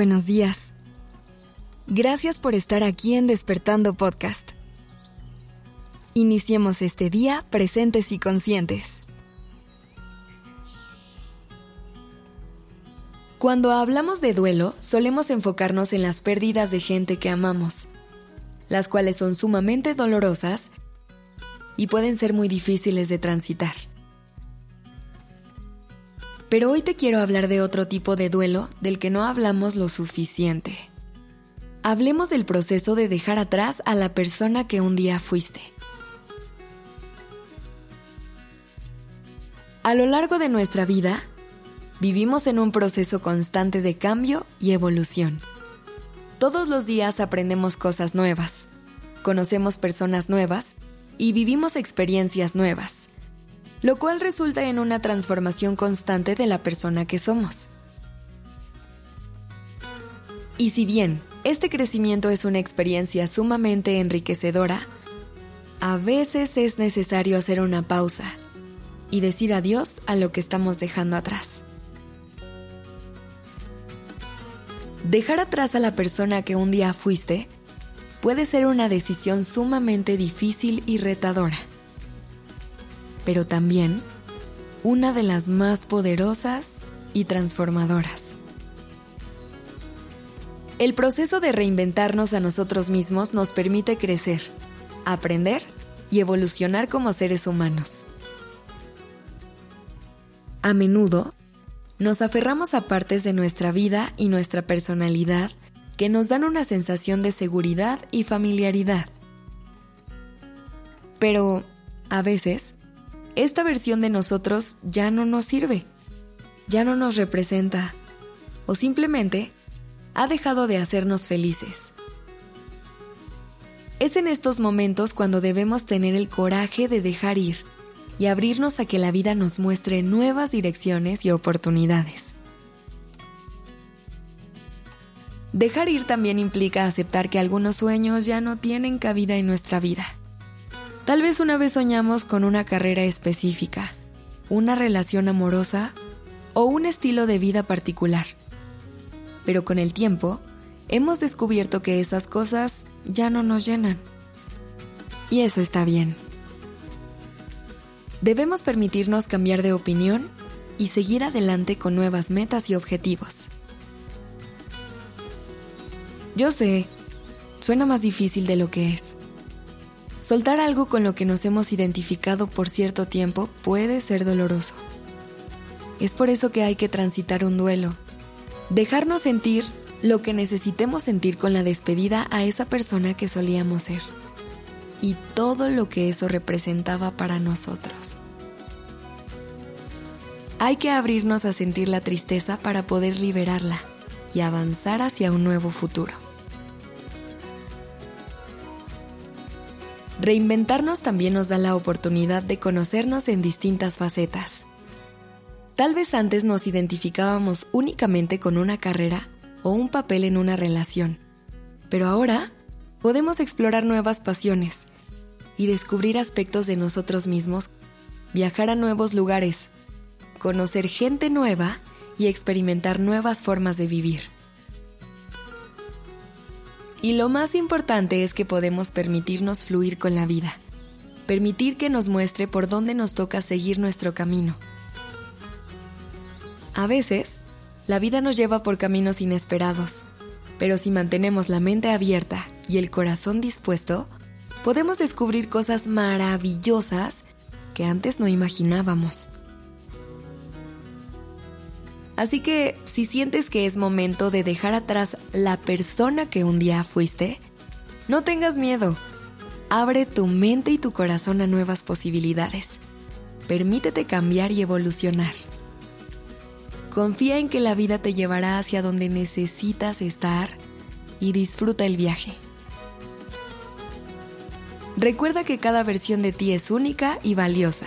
Buenos días. Gracias por estar aquí en Despertando Podcast. Iniciemos este día presentes y conscientes. Cuando hablamos de duelo, solemos enfocarnos en las pérdidas de gente que amamos, las cuales son sumamente dolorosas y pueden ser muy difíciles de transitar. Pero hoy te quiero hablar de otro tipo de duelo del que no hablamos lo suficiente. Hablemos del proceso de dejar atrás a la persona que un día fuiste. A lo largo de nuestra vida, vivimos en un proceso constante de cambio y evolución. Todos los días aprendemos cosas nuevas, conocemos personas nuevas y vivimos experiencias nuevas lo cual resulta en una transformación constante de la persona que somos. Y si bien este crecimiento es una experiencia sumamente enriquecedora, a veces es necesario hacer una pausa y decir adiós a lo que estamos dejando atrás. Dejar atrás a la persona que un día fuiste puede ser una decisión sumamente difícil y retadora pero también una de las más poderosas y transformadoras. El proceso de reinventarnos a nosotros mismos nos permite crecer, aprender y evolucionar como seres humanos. A menudo, nos aferramos a partes de nuestra vida y nuestra personalidad que nos dan una sensación de seguridad y familiaridad. Pero, a veces, esta versión de nosotros ya no nos sirve, ya no nos representa o simplemente ha dejado de hacernos felices. Es en estos momentos cuando debemos tener el coraje de dejar ir y abrirnos a que la vida nos muestre nuevas direcciones y oportunidades. Dejar ir también implica aceptar que algunos sueños ya no tienen cabida en nuestra vida Tal vez una vez soñamos con una carrera específica, una relación amorosa o un estilo de vida particular. Pero con el tiempo, hemos descubierto que esas cosas ya no nos llenan. Y eso está bien. Debemos permitirnos cambiar de opinión y seguir adelante con nuevas metas y objetivos. Yo sé, suena más difícil de lo que es. Soltar algo con lo que nos hemos identificado por cierto tiempo puede ser doloroso. Es por eso que hay que transitar un duelo. Dejarnos sentir lo que necesitemos sentir con la despedida a esa persona que solíamos ser. Y todo lo que eso representaba para nosotros. Hay que abrirnos a sentir la tristeza para poder liberarla y avanzar hacia un nuevo futuro. Reinventarnos también nos da la oportunidad de conocernos en distintas facetas. Tal vez antes nos identificábamos únicamente con una carrera o un papel en una relación, pero ahora podemos explorar nuevas pasiones y descubrir aspectos de nosotros mismos, viajar a nuevos lugares, conocer gente nueva y experimentar nuevas formas de vivir. Y lo más importante es que podemos permitirnos fluir con la vida, permitir que nos muestre por dónde nos toca seguir nuestro camino. A veces, la vida nos lleva por caminos inesperados, pero si mantenemos la mente abierta y el corazón dispuesto, podemos descubrir cosas maravillosas que antes no imaginábamos. Así que si sientes que es momento de dejar atrás la persona que un día fuiste, no tengas miedo. Abre tu mente y tu corazón a nuevas posibilidades. Permítete cambiar y evolucionar. Confía en que la vida te llevará hacia donde necesitas estar y disfruta el viaje. Recuerda que cada versión de ti es única y valiosa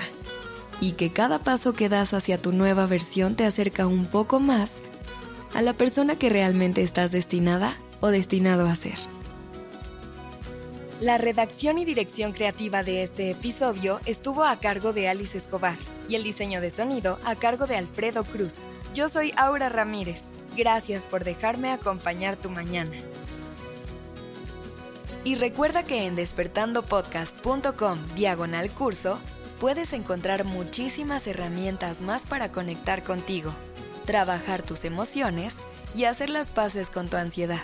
y que cada paso que das hacia tu nueva versión te acerca un poco más a la persona que realmente estás destinada o destinado a ser. La redacción y dirección creativa de este episodio estuvo a cargo de Alice Escobar y el diseño de sonido a cargo de Alfredo Cruz. Yo soy Aura Ramírez. Gracias por dejarme acompañar tu mañana. Y recuerda que en despertandopodcast.com diagonal curso puedes encontrar muchísimas herramientas más para conectar contigo, trabajar tus emociones y hacer las paces con tu ansiedad.